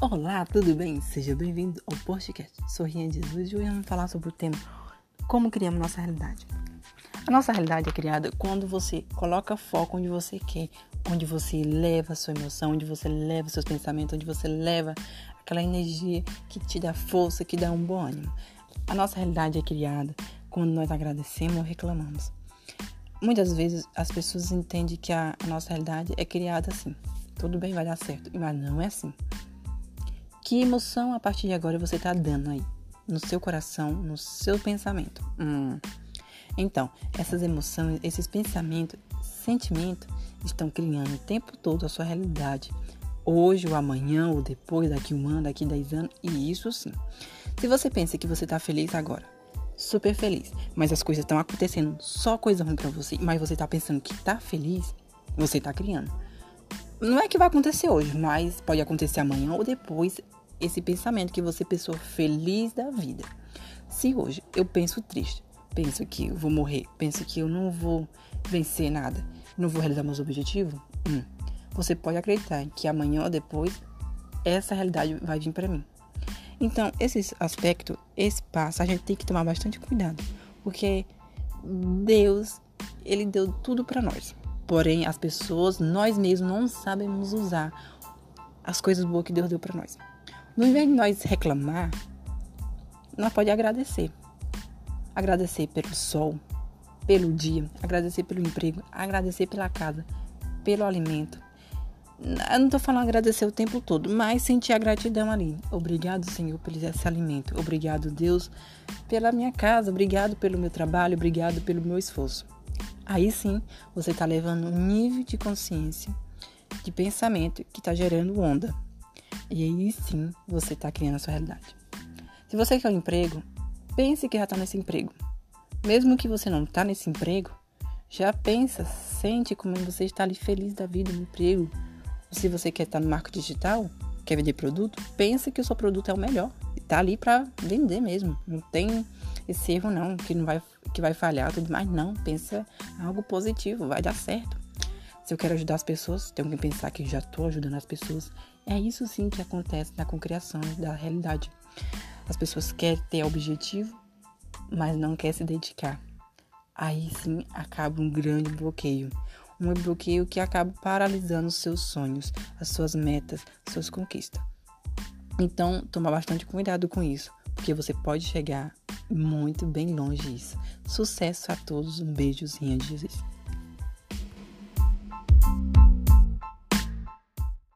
Olá, tudo bem? Seja bem-vindo ao podcast Sorrinha Jesus. Hoje vamos falar sobre o tema Como criamos nossa realidade. A nossa realidade é criada quando você coloca foco onde você quer, onde você leva sua emoção, onde você leva seus pensamentos, onde você leva aquela energia que te dá força, que dá um bom ânimo. A nossa realidade é criada quando nós agradecemos ou reclamamos. Muitas vezes as pessoas entendem que a nossa realidade é criada assim. Tudo bem, vai dar certo. Mas não é assim. Que emoção a partir de agora você está dando aí? No seu coração, no seu pensamento. Hum. Então, essas emoções, esses pensamentos, sentimentos estão criando o tempo todo a sua realidade. Hoje ou amanhã ou depois, daqui um ano, daqui dez anos, e isso sim. Se você pensa que você está feliz agora, super feliz, mas as coisas estão acontecendo só coisa ruim para você, mas você está pensando que está feliz, você está criando. Não é que vai acontecer hoje, mas pode acontecer amanhã ou depois esse pensamento que você pensou feliz da vida. Se hoje eu penso triste, penso que eu vou morrer, penso que eu não vou vencer nada, não vou realizar meus objetivos, hum, você pode acreditar que amanhã ou depois essa realidade vai vir para mim. Então, esse aspecto, esse passo, a gente tem que tomar bastante cuidado, porque Deus, ele deu tudo para nós. Porém, as pessoas, nós mesmos não sabemos usar as coisas boas que Deus deu para nós. No invés de nós reclamar, nós pode agradecer. Agradecer pelo sol, pelo dia, agradecer pelo emprego, agradecer pela casa, pelo alimento, eu não tô falando agradecer o tempo todo, mas sentir a gratidão ali. Obrigado, Senhor, por esse alimento. Obrigado, Deus, pela minha casa. Obrigado pelo meu trabalho. Obrigado pelo meu esforço. Aí sim, você está levando um nível de consciência, de pensamento que está gerando onda. E aí sim, você está criando a sua realidade. Se você quer um emprego, pense que já está nesse emprego. Mesmo que você não está nesse emprego, já pensa, sente como você está ali feliz da vida no emprego se você quer estar no marketing digital, quer vender produto, pense que o seu produto é o melhor. Está ali para vender mesmo. Não tem esse erro não, que não vai que vai falhar tudo mais não. Pensa algo positivo, vai dar certo. Se eu quero ajudar as pessoas, tenho que pensar que já estou ajudando as pessoas. É isso sim que acontece na concriação da realidade. As pessoas querem ter objetivo, mas não querem se dedicar. Aí sim acaba um grande bloqueio um bloqueio que acaba paralisando os seus sonhos, as suas metas, suas conquistas. Então, toma bastante cuidado com isso, porque você pode chegar muito bem longe disso. Sucesso a todos, um beijozinho Jesus.